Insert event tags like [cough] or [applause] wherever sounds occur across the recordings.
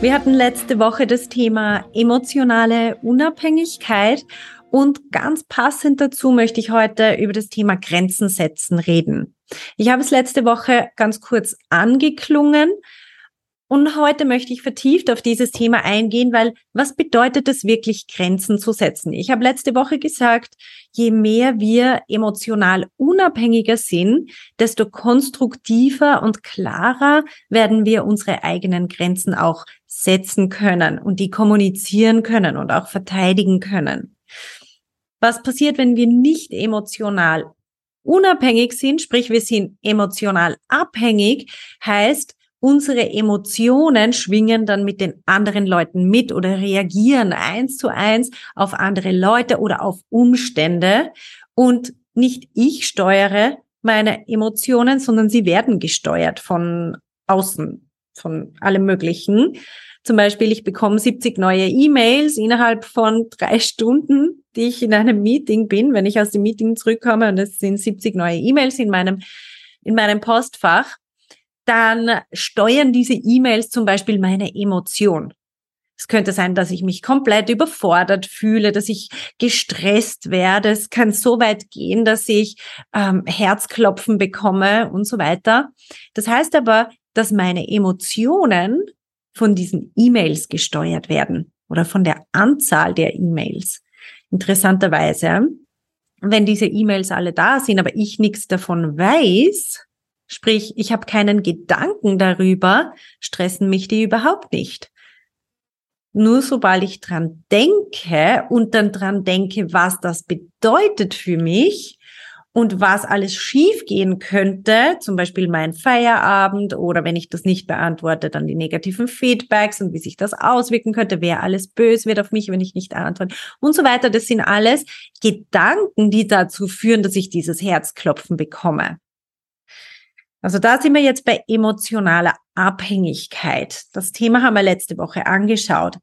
wir hatten letzte Woche das Thema emotionale Unabhängigkeit und ganz passend dazu möchte ich heute über das Thema Grenzen setzen reden. Ich habe es letzte Woche ganz kurz angeklungen, und heute möchte ich vertieft auf dieses Thema eingehen, weil was bedeutet es wirklich, Grenzen zu setzen? Ich habe letzte Woche gesagt, je mehr wir emotional unabhängiger sind, desto konstruktiver und klarer werden wir unsere eigenen Grenzen auch setzen können und die kommunizieren können und auch verteidigen können. Was passiert, wenn wir nicht emotional unabhängig sind, sprich wir sind emotional abhängig, heißt, unsere Emotionen schwingen dann mit den anderen Leuten mit oder reagieren eins zu eins auf andere Leute oder auf Umstände. Und nicht ich steuere meine Emotionen, sondern sie werden gesteuert von außen, von allem Möglichen. Zum Beispiel, ich bekomme 70 neue E-Mails innerhalb von drei Stunden, die ich in einem Meeting bin, wenn ich aus dem Meeting zurückkomme und es sind 70 neue E-Mails in meinem, in meinem Postfach dann steuern diese E-Mails zum Beispiel meine Emotion. Es könnte sein, dass ich mich komplett überfordert fühle, dass ich gestresst werde. Es kann so weit gehen, dass ich ähm, Herzklopfen bekomme und so weiter. Das heißt aber, dass meine Emotionen von diesen E-Mails gesteuert werden oder von der Anzahl der E-Mails. Interessanterweise, wenn diese E-Mails alle da sind, aber ich nichts davon weiß, Sprich, ich habe keinen Gedanken darüber, stressen mich die überhaupt nicht. Nur sobald ich dran denke und dann dran denke, was das bedeutet für mich und was alles schiefgehen könnte, zum Beispiel mein Feierabend oder wenn ich das nicht beantworte, dann die negativen Feedbacks und wie sich das auswirken könnte, wer alles böse wird auf mich, wenn ich nicht antworte und so weiter. Das sind alles Gedanken, die dazu führen, dass ich dieses Herzklopfen bekomme. Also da sind wir jetzt bei emotionaler Abhängigkeit. Das Thema haben wir letzte Woche angeschaut.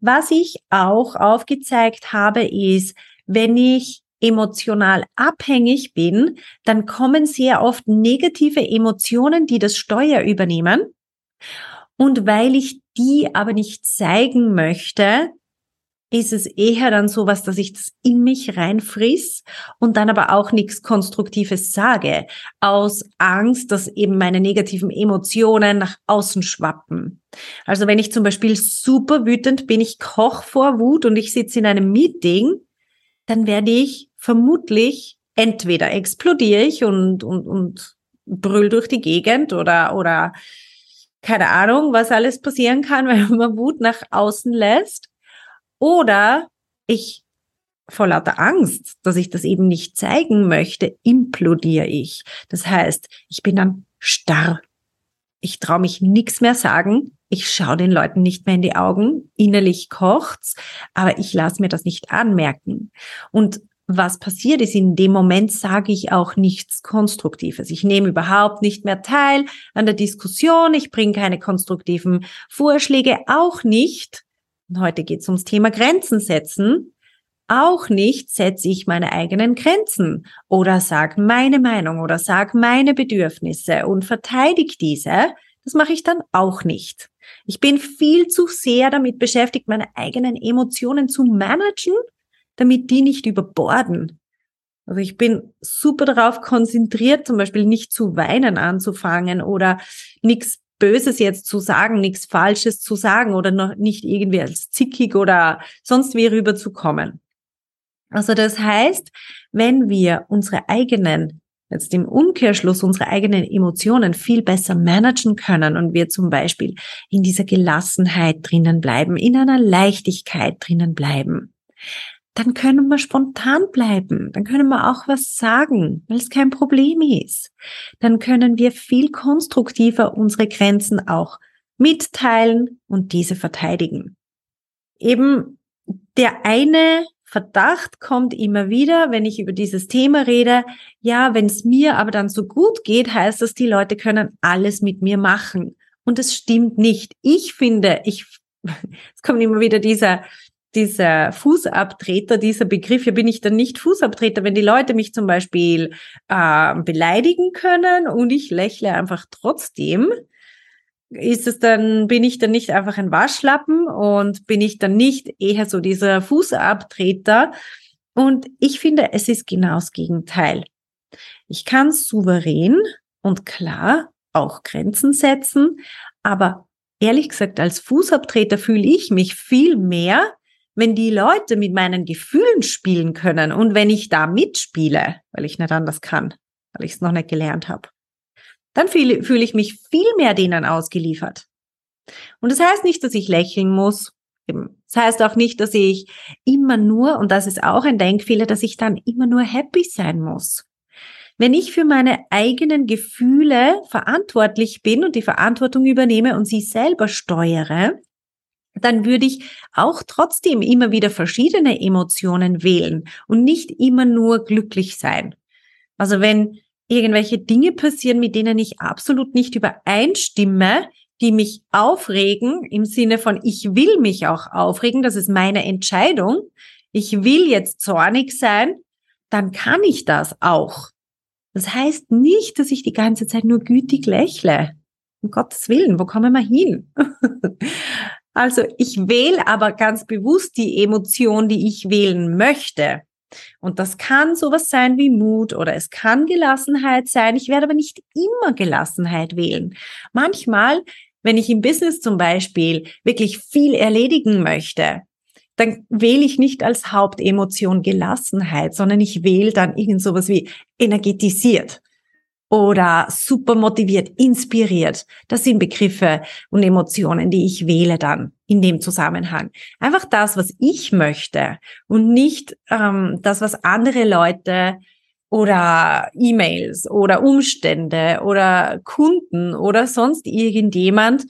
Was ich auch aufgezeigt habe, ist, wenn ich emotional abhängig bin, dann kommen sehr oft negative Emotionen, die das Steuer übernehmen. Und weil ich die aber nicht zeigen möchte, ist es eher dann sowas, dass ich das in mich reinfriss und dann aber auch nichts Konstruktives sage, aus Angst, dass eben meine negativen Emotionen nach außen schwappen. Also wenn ich zum Beispiel super wütend bin, ich koch vor Wut und ich sitze in einem Meeting, dann werde ich vermutlich entweder explodiere ich und, und, und brüll durch die Gegend oder, oder keine Ahnung, was alles passieren kann, [laughs] wenn man Wut nach außen lässt. Oder ich vor lauter Angst, dass ich das eben nicht zeigen möchte, implodiere ich. Das heißt, ich bin dann starr. Ich traue mich nichts mehr sagen. Ich schaue den Leuten nicht mehr in die Augen. Innerlich kocht's, aber ich lasse mir das nicht anmerken. Und was passiert ist, in dem Moment sage ich auch nichts Konstruktives. Ich nehme überhaupt nicht mehr teil an der Diskussion. Ich bringe keine konstruktiven Vorschläge, auch nicht, und heute geht es ums Thema Grenzen setzen, auch nicht setze ich meine eigenen Grenzen oder sag meine Meinung oder sag meine Bedürfnisse und verteidige diese. Das mache ich dann auch nicht. Ich bin viel zu sehr damit beschäftigt, meine eigenen Emotionen zu managen, damit die nicht überborden. Also ich bin super darauf konzentriert, zum Beispiel nicht zu weinen anzufangen oder nichts Böses jetzt zu sagen, nichts Falsches zu sagen oder noch nicht irgendwie als zickig oder sonst wie rüberzukommen. Also das heißt, wenn wir unsere eigenen, jetzt im Umkehrschluss unsere eigenen Emotionen viel besser managen können und wir zum Beispiel in dieser Gelassenheit drinnen bleiben, in einer Leichtigkeit drinnen bleiben, dann können wir spontan bleiben, dann können wir auch was sagen, weil es kein Problem ist. Dann können wir viel konstruktiver unsere Grenzen auch mitteilen und diese verteidigen. eben der eine Verdacht kommt immer wieder, wenn ich über dieses Thema rede. Ja, wenn es mir aber dann so gut geht, heißt das, die Leute können alles mit mir machen. Und es stimmt nicht. Ich finde, ich, [laughs] es kommt immer wieder dieser, dieser Fußabtreter, dieser Begriff, hier bin ich dann nicht Fußabtreter, wenn die Leute mich zum Beispiel äh, beleidigen können und ich lächle einfach trotzdem, ist es dann, bin ich dann nicht einfach ein Waschlappen und bin ich dann nicht eher so dieser Fußabtreter? Und ich finde, es ist genau das Gegenteil. Ich kann souverän und klar auch Grenzen setzen, aber ehrlich gesagt, als Fußabtreter fühle ich mich viel mehr, wenn die Leute mit meinen Gefühlen spielen können und wenn ich da mitspiele, weil ich nicht anders kann, weil ich es noch nicht gelernt habe dann fühle, fühle ich mich viel mehr denen ausgeliefert. Und das heißt nicht, dass ich lächeln muss. Das heißt auch nicht, dass ich immer nur, und das ist auch ein Denkfehler, dass ich dann immer nur happy sein muss. Wenn ich für meine eigenen Gefühle verantwortlich bin und die Verantwortung übernehme und sie selber steuere, dann würde ich auch trotzdem immer wieder verschiedene Emotionen wählen und nicht immer nur glücklich sein. Also wenn irgendwelche Dinge passieren, mit denen ich absolut nicht übereinstimme, die mich aufregen, im Sinne von, ich will mich auch aufregen, das ist meine Entscheidung, ich will jetzt zornig sein, dann kann ich das auch. Das heißt nicht, dass ich die ganze Zeit nur gütig lächle. Um Gottes Willen, wo kommen wir hin? [laughs] also ich wähle aber ganz bewusst die Emotion, die ich wählen möchte. Und das kann sowas sein wie Mut oder es kann Gelassenheit sein. Ich werde aber nicht immer Gelassenheit wählen. Manchmal, wenn ich im Business zum Beispiel wirklich viel erledigen möchte, dann wähle ich nicht als Hauptemotion Gelassenheit, sondern ich wähle dann irgend sowas wie energetisiert oder super motiviert, inspiriert. Das sind Begriffe und Emotionen, die ich wähle dann in dem Zusammenhang. Einfach das, was ich möchte und nicht ähm, das, was andere Leute oder E-Mails oder Umstände oder Kunden oder sonst irgendjemand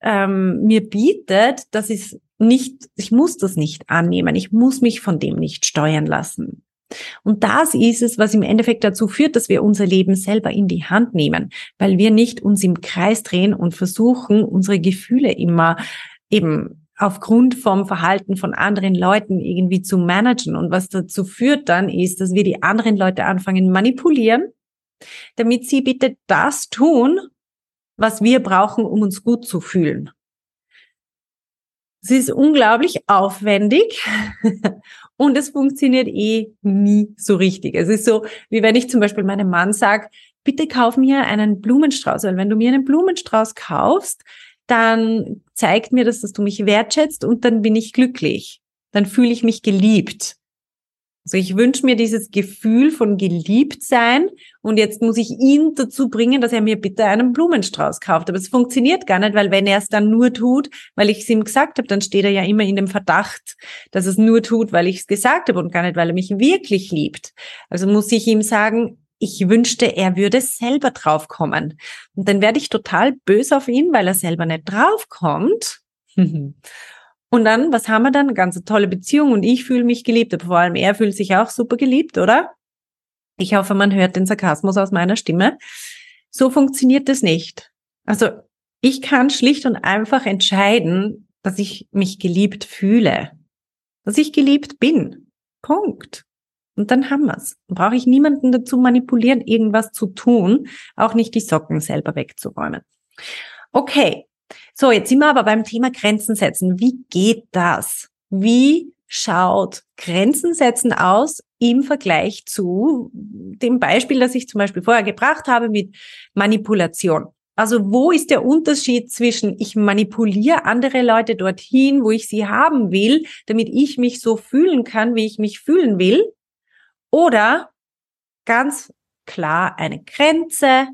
ähm, mir bietet, das ist nicht, ich muss das nicht annehmen, ich muss mich von dem nicht steuern lassen. Und das ist es, was im Endeffekt dazu führt, dass wir unser Leben selber in die Hand nehmen, weil wir nicht uns im Kreis drehen und versuchen, unsere Gefühle immer eben aufgrund vom Verhalten von anderen Leuten irgendwie zu managen. Und was dazu führt dann ist, dass wir die anderen Leute anfangen manipulieren, damit sie bitte das tun, was wir brauchen, um uns gut zu fühlen. Es ist unglaublich aufwendig [laughs] und es funktioniert eh nie so richtig. Es ist so, wie wenn ich zum Beispiel meinem Mann sage, bitte kauf mir einen Blumenstrauß, weil wenn du mir einen Blumenstrauß kaufst, dann zeigt mir das, dass du mich wertschätzt und dann bin ich glücklich. Dann fühle ich mich geliebt. Also ich wünsche mir dieses Gefühl von geliebt sein und jetzt muss ich ihn dazu bringen, dass er mir bitte einen Blumenstrauß kauft. Aber es funktioniert gar nicht, weil wenn er es dann nur tut, weil ich es ihm gesagt habe, dann steht er ja immer in dem Verdacht, dass es nur tut, weil ich es gesagt habe und gar nicht, weil er mich wirklich liebt. Also muss ich ihm sagen, ich wünschte, er würde selber draufkommen. Und dann werde ich total böse auf ihn, weil er selber nicht draufkommt. [laughs] Und dann, was haben wir dann? Eine ganz tolle Beziehung und ich fühle mich geliebt, aber vor allem er fühlt sich auch super geliebt, oder? Ich hoffe, man hört den Sarkasmus aus meiner Stimme. So funktioniert es nicht. Also ich kann schlicht und einfach entscheiden, dass ich mich geliebt fühle, dass ich geliebt bin. Punkt. Und dann haben wir's. Dann brauche ich niemanden dazu manipulieren, irgendwas zu tun, auch nicht die Socken selber wegzuräumen. Okay, so, jetzt sind wir aber beim Thema Grenzen setzen. Wie geht das? Wie schaut Grenzen setzen aus im Vergleich zu dem Beispiel, das ich zum Beispiel vorher gebracht habe mit Manipulation? Also wo ist der Unterschied zwischen ich manipuliere andere Leute dorthin, wo ich sie haben will, damit ich mich so fühlen kann, wie ich mich fühlen will? Oder ganz klar eine Grenze,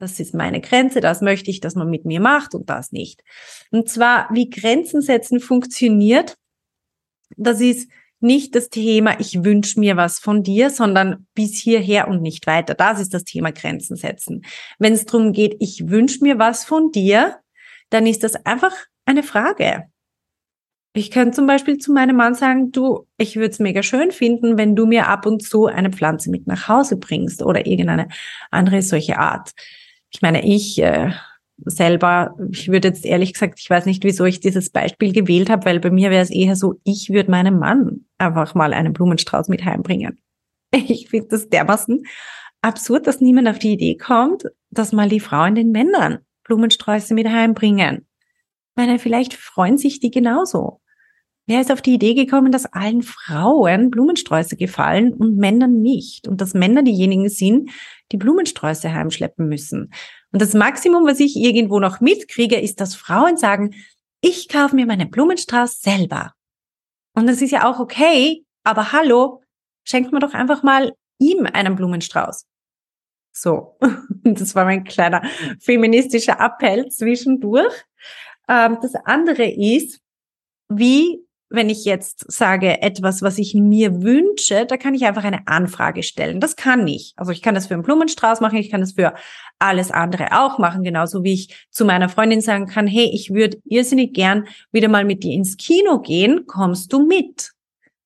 das ist meine Grenze, das möchte ich, dass man mit mir macht und das nicht. Und zwar, wie Grenzen setzen funktioniert, das ist nicht das Thema, ich wünsche mir was von dir, sondern bis hierher und nicht weiter. Das ist das Thema Grenzen setzen. Wenn es darum geht, ich wünsche mir was von dir, dann ist das einfach eine Frage. Ich könnte zum Beispiel zu meinem Mann sagen, du, ich würde es mega schön finden, wenn du mir ab und zu eine Pflanze mit nach Hause bringst oder irgendeine andere solche Art. Ich meine, ich äh, selber, ich würde jetzt ehrlich gesagt, ich weiß nicht, wieso ich dieses Beispiel gewählt habe, weil bei mir wäre es eher so, ich würde meinem Mann einfach mal einen Blumenstrauß mit heimbringen. [laughs] Ich finde das dermaßen absurd, dass niemand auf die Idee kommt, dass mal die Frauen den Männern Blumensträuße mit heimbringen. Ich meine, vielleicht freuen sich die genauso. Wer ist auf die Idee gekommen, dass allen Frauen Blumensträuße gefallen und Männern nicht? Und dass Männer diejenigen sind, die Blumensträuße heimschleppen müssen. Und das Maximum, was ich irgendwo noch mitkriege, ist, dass Frauen sagen, ich kaufe mir meinen Blumenstrauß selber. Und das ist ja auch okay, aber hallo, schenkt mir doch einfach mal ihm einen Blumenstrauß. So, [laughs] das war mein kleiner feministischer Appell zwischendurch. Ähm, das andere ist, wie wenn ich jetzt sage, etwas, was ich mir wünsche, da kann ich einfach eine Anfrage stellen. Das kann ich. Also ich kann das für einen Blumenstrauß machen, ich kann das für alles andere auch machen, genauso wie ich zu meiner Freundin sagen kann, hey, ich würde irrsinnig gern wieder mal mit dir ins Kino gehen, kommst du mit?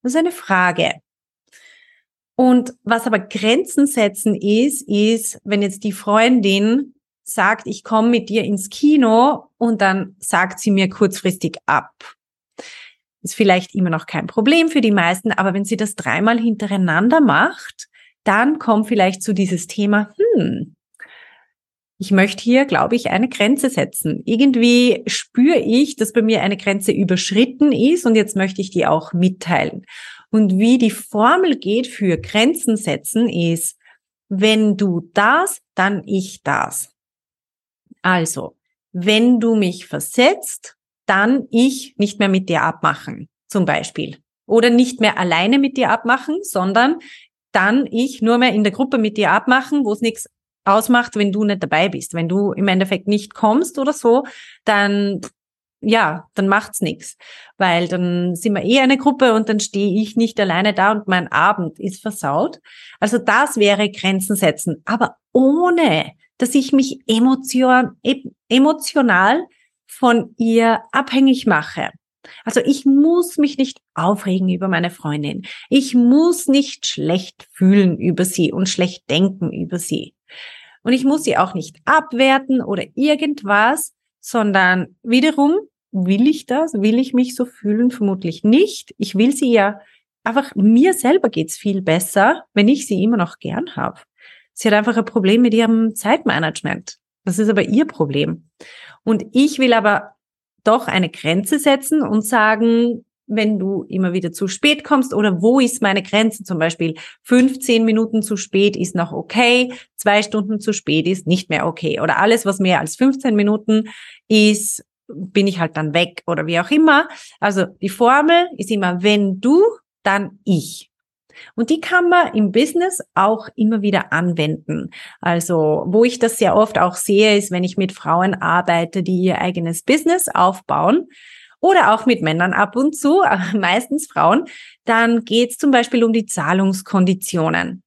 Das ist eine Frage. Und was aber Grenzen setzen ist, ist, wenn jetzt die Freundin sagt, ich komme mit dir ins Kino und dann sagt sie mir kurzfristig ab. Ist vielleicht immer noch kein Problem für die meisten, aber wenn sie das dreimal hintereinander macht, dann kommt vielleicht zu dieses Thema, hm, ich möchte hier, glaube ich, eine Grenze setzen. Irgendwie spüre ich, dass bei mir eine Grenze überschritten ist und jetzt möchte ich die auch mitteilen. Und wie die Formel geht für Grenzen setzen ist, wenn du das, dann ich das. Also, wenn du mich versetzt, dann ich nicht mehr mit dir abmachen, zum Beispiel. Oder nicht mehr alleine mit dir abmachen, sondern dann ich nur mehr in der Gruppe mit dir abmachen, wo es nichts ausmacht, wenn du nicht dabei bist. Wenn du im Endeffekt nicht kommst oder so, dann ja, dann macht's nichts, weil dann sind wir eh eine Gruppe und dann stehe ich nicht alleine da und mein Abend ist versaut. Also das wäre Grenzen setzen, aber ohne, dass ich mich emotion, emotional von ihr abhängig mache. Also ich muss mich nicht aufregen über meine Freundin. Ich muss nicht schlecht fühlen über sie und schlecht denken über sie. Und ich muss sie auch nicht abwerten oder irgendwas, sondern wiederum will ich das? Will ich mich so fühlen? Vermutlich nicht. Ich will sie ja einfach, mir selber geht's viel besser, wenn ich sie immer noch gern habe. Sie hat einfach ein Problem mit ihrem Zeitmanagement. Das ist aber ihr Problem. Und ich will aber doch eine Grenze setzen und sagen, wenn du immer wieder zu spät kommst oder wo ist meine Grenze? Zum Beispiel 15 Minuten zu spät ist noch okay, zwei Stunden zu spät ist nicht mehr okay oder alles, was mehr als 15 Minuten ist, bin ich halt dann weg oder wie auch immer. Also die Formel ist immer, wenn du, dann ich. Und die kann man im Business auch immer wieder anwenden. Also, wo ich das sehr oft auch sehe, ist, wenn ich mit Frauen arbeite, die ihr eigenes Business aufbauen oder auch mit Männern ab und zu, [laughs] meistens Frauen, dann geht es zum Beispiel um die Zahlungskonditionen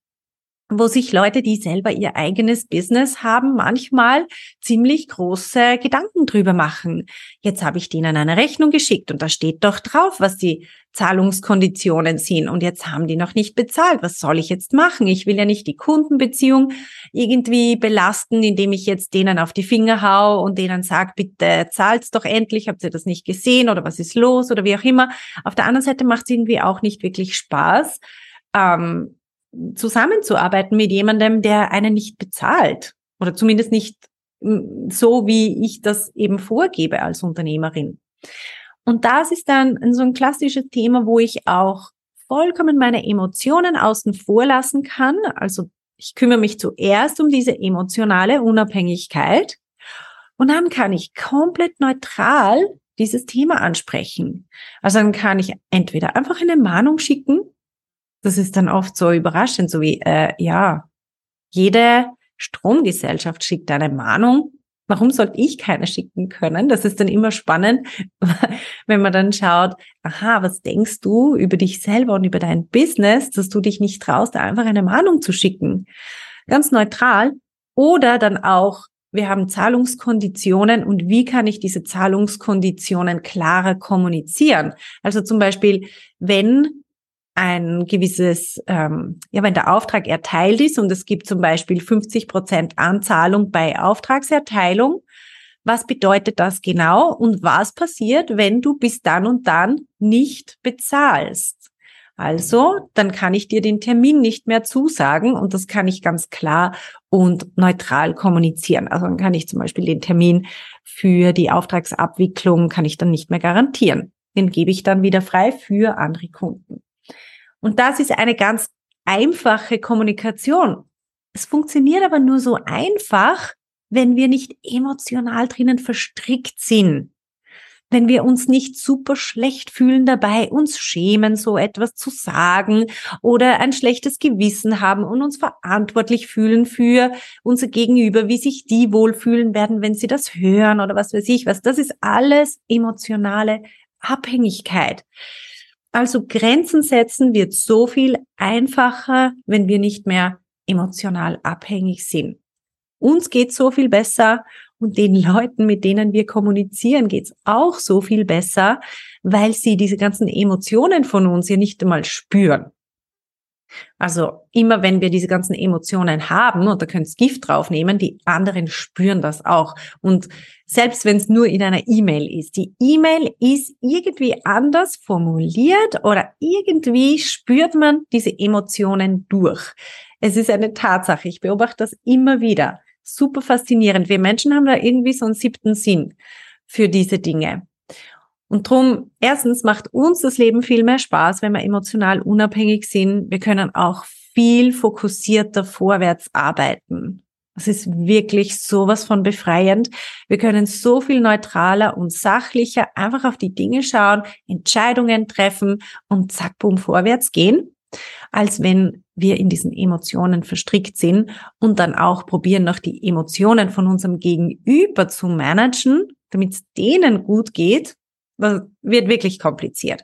wo sich Leute, die selber ihr eigenes Business haben, manchmal ziemlich große Gedanken drüber machen. Jetzt habe ich denen eine Rechnung geschickt und da steht doch drauf, was die Zahlungskonditionen sind und jetzt haben die noch nicht bezahlt. Was soll ich jetzt machen? Ich will ja nicht die Kundenbeziehung irgendwie belasten, indem ich jetzt denen auf die Finger hau und denen sage, bitte zahlt's doch endlich, habt ihr das nicht gesehen oder was ist los oder wie auch immer. Auf der anderen Seite macht es irgendwie auch nicht wirklich Spaß. Ähm, zusammenzuarbeiten mit jemandem, der einen nicht bezahlt oder zumindest nicht mm, so, wie ich das eben vorgebe als Unternehmerin. Und das ist dann so ein klassisches Thema, wo ich auch vollkommen meine Emotionen außen vor lassen kann. Also ich kümmere mich zuerst um diese emotionale Unabhängigkeit und dann kann ich komplett neutral dieses Thema ansprechen. Also dann kann ich entweder einfach eine Mahnung schicken das ist dann oft so überraschend, so wie, äh, ja, jede Stromgesellschaft schickt eine Mahnung. Warum sollte ich keine schicken können? Das ist dann immer spannend, [laughs] wenn man dann schaut, aha, was denkst du über dich selber und über dein Business, dass du dich nicht traust, einfach eine Mahnung zu schicken. Ganz neutral. Oder dann auch, wir haben Zahlungskonditionen und wie kann ich diese Zahlungskonditionen klarer kommunizieren? Also zum Beispiel, wenn ein gewisses, ähm, ja, wenn der Auftrag erteilt ist und es gibt zum Beispiel 50 Prozent Anzahlung bei Auftragserteilung, was bedeutet das genau und was passiert, wenn du bis dann und dann nicht bezahlst? Also, dann kann ich dir den Termin nicht mehr zusagen und das kann ich ganz klar und neutral kommunizieren. Also dann kann ich zum Beispiel den Termin für die Auftragsabwicklung kann ich dann nicht mehr garantieren. Den gebe ich dann wieder frei für andere Kunden. Und das ist eine ganz einfache Kommunikation. Es funktioniert aber nur so einfach, wenn wir nicht emotional drinnen verstrickt sind. Wenn wir uns nicht super schlecht fühlen dabei, uns schämen, so etwas zu sagen oder ein schlechtes Gewissen haben und uns verantwortlich fühlen für unser Gegenüber, wie sich die wohlfühlen werden, wenn sie das hören oder was weiß ich was. Das ist alles emotionale Abhängigkeit. Also Grenzen setzen wird so viel einfacher, wenn wir nicht mehr emotional abhängig sind. Uns geht so viel besser und den Leuten, mit denen wir kommunizieren, geht's auch so viel besser, weil sie diese ganzen Emotionen von uns ja nicht einmal spüren. Also immer wenn wir diese ganzen Emotionen haben, und da könnt ihr Gift draufnehmen, die anderen spüren das auch. Und selbst wenn es nur in einer E-Mail ist, die E-Mail ist irgendwie anders formuliert oder irgendwie spürt man diese Emotionen durch. Es ist eine Tatsache. Ich beobachte das immer wieder super faszinierend. Wir Menschen haben da irgendwie so einen siebten Sinn für diese Dinge. Und drum, erstens macht uns das Leben viel mehr Spaß, wenn wir emotional unabhängig sind. Wir können auch viel fokussierter vorwärts arbeiten. Das ist wirklich sowas von befreiend. Wir können so viel neutraler und sachlicher einfach auf die Dinge schauen, Entscheidungen treffen und zack, boom, vorwärts gehen als wenn wir in diesen Emotionen verstrickt sind und dann auch probieren, noch die Emotionen von unserem Gegenüber zu managen, damit es denen gut geht, wird wirklich kompliziert.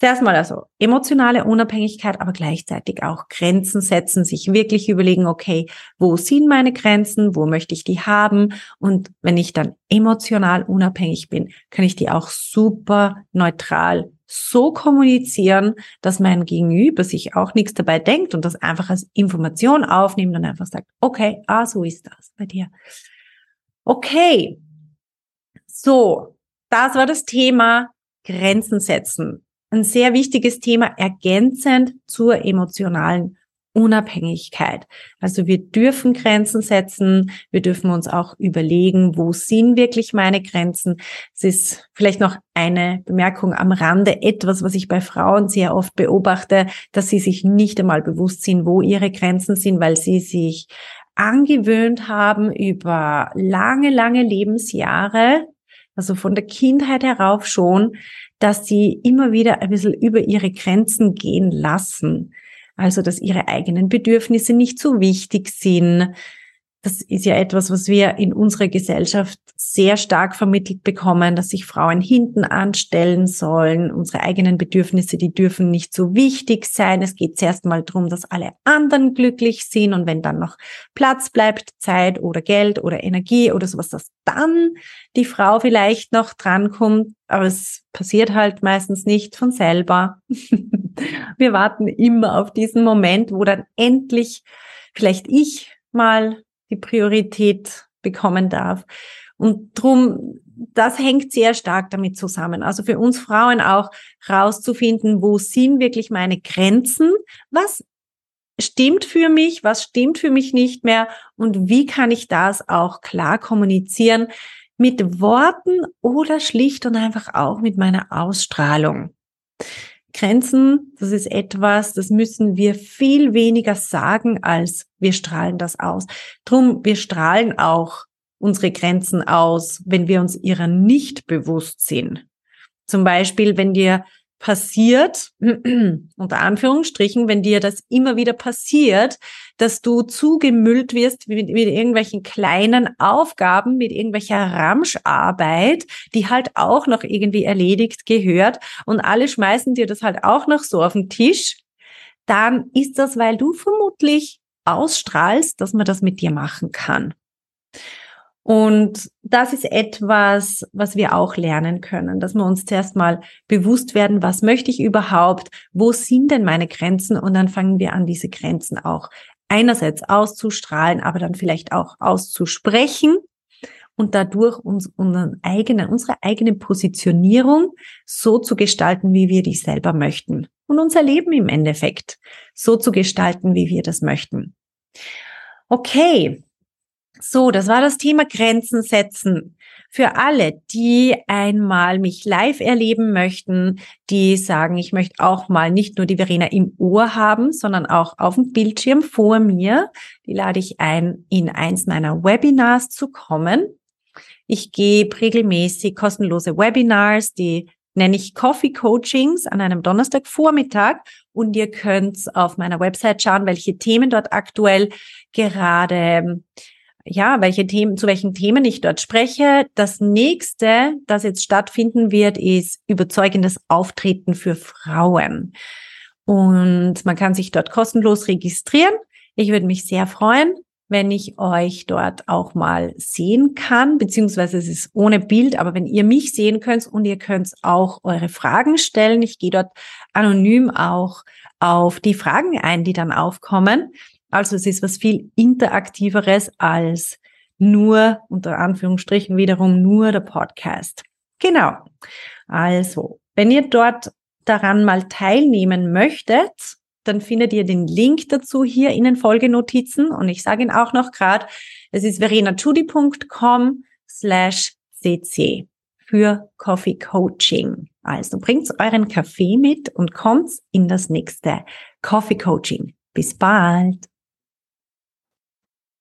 Zuerst mal also emotionale Unabhängigkeit, aber gleichzeitig auch Grenzen setzen, sich wirklich überlegen, okay, wo sind meine Grenzen, wo möchte ich die haben? Und wenn ich dann emotional unabhängig bin, kann ich die auch super neutral so kommunizieren, dass mein Gegenüber sich auch nichts dabei denkt und das einfach als Information aufnimmt und einfach sagt, okay, ah, so ist das bei dir. Okay. So. Das war das Thema Grenzen setzen. Ein sehr wichtiges Thema ergänzend zur emotionalen Unabhängigkeit. Also wir dürfen Grenzen setzen, wir dürfen uns auch überlegen, wo sind wirklich meine Grenzen. Es ist vielleicht noch eine Bemerkung am Rande, etwas, was ich bei Frauen sehr oft beobachte, dass sie sich nicht einmal bewusst sind, wo ihre Grenzen sind, weil sie sich angewöhnt haben über lange, lange Lebensjahre, also von der Kindheit herauf schon, dass sie immer wieder ein bisschen über ihre Grenzen gehen lassen. Also, dass ihre eigenen Bedürfnisse nicht so wichtig sind. Das ist ja etwas, was wir in unserer Gesellschaft sehr stark vermittelt bekommen, dass sich Frauen hinten anstellen sollen. Unsere eigenen Bedürfnisse, die dürfen nicht so wichtig sein. Es geht zuerst mal darum, dass alle anderen glücklich sind. Und wenn dann noch Platz bleibt, Zeit oder Geld oder Energie oder sowas, dass dann die Frau vielleicht noch drankommt. Aber es passiert halt meistens nicht von selber. [laughs] Wir warten immer auf diesen Moment, wo dann endlich vielleicht ich mal die Priorität bekommen darf. Und drum, das hängt sehr stark damit zusammen. Also für uns Frauen auch rauszufinden, wo sind wirklich meine Grenzen? Was stimmt für mich? Was stimmt für mich nicht mehr? Und wie kann ich das auch klar kommunizieren? Mit Worten oder schlicht und einfach auch mit meiner Ausstrahlung. Grenzen, das ist etwas, das müssen wir viel weniger sagen, als wir strahlen das aus. Drum, wir strahlen auch unsere Grenzen aus, wenn wir uns ihrer nicht bewusst sind. Zum Beispiel, wenn dir passiert, [clears throat] unter Anführungsstrichen, wenn dir das immer wieder passiert, dass du zugemüllt wirst mit, mit irgendwelchen kleinen Aufgaben, mit irgendwelcher Ramscharbeit, die halt auch noch irgendwie erledigt gehört und alle schmeißen dir das halt auch noch so auf den Tisch, dann ist das, weil du vermutlich ausstrahlst, dass man das mit dir machen kann. Und das ist etwas, was wir auch lernen können, dass wir uns zuerst mal bewusst werden, was möchte ich überhaupt, wo sind denn meine Grenzen und dann fangen wir an, diese Grenzen auch einerseits auszustrahlen, aber dann vielleicht auch auszusprechen und dadurch uns unseren eigenen, unsere eigene Positionierung so zu gestalten, wie wir die selber möchten und unser Leben im Endeffekt so zu gestalten, wie wir das möchten. Okay, so, das war das Thema Grenzen setzen. Für alle, die einmal mich live erleben möchten, die sagen, ich möchte auch mal nicht nur die Verena im Ohr haben, sondern auch auf dem Bildschirm vor mir, die lade ich ein, in eins meiner Webinars zu kommen. Ich gebe regelmäßig kostenlose Webinars, die nenne ich Coffee Coachings an einem Donnerstagvormittag und ihr könnt auf meiner Website schauen, welche Themen dort aktuell gerade ja, welche Themen, zu welchen Themen ich dort spreche. Das nächste, das jetzt stattfinden wird, ist überzeugendes Auftreten für Frauen. Und man kann sich dort kostenlos registrieren. Ich würde mich sehr freuen, wenn ich euch dort auch mal sehen kann, beziehungsweise es ist ohne Bild, aber wenn ihr mich sehen könnt und ihr könnt auch eure Fragen stellen. Ich gehe dort anonym auch auf die Fragen ein, die dann aufkommen. Also es ist was viel interaktiveres als nur, unter Anführungsstrichen wiederum, nur der Podcast. Genau. Also, wenn ihr dort daran mal teilnehmen möchtet, dann findet ihr den Link dazu hier in den Folgenotizen und ich sage ihn auch noch gerade, es ist verenachudi.com slash cc für Coffee Coaching. Also bringt euren Kaffee mit und kommt in das nächste Coffee Coaching. Bis bald!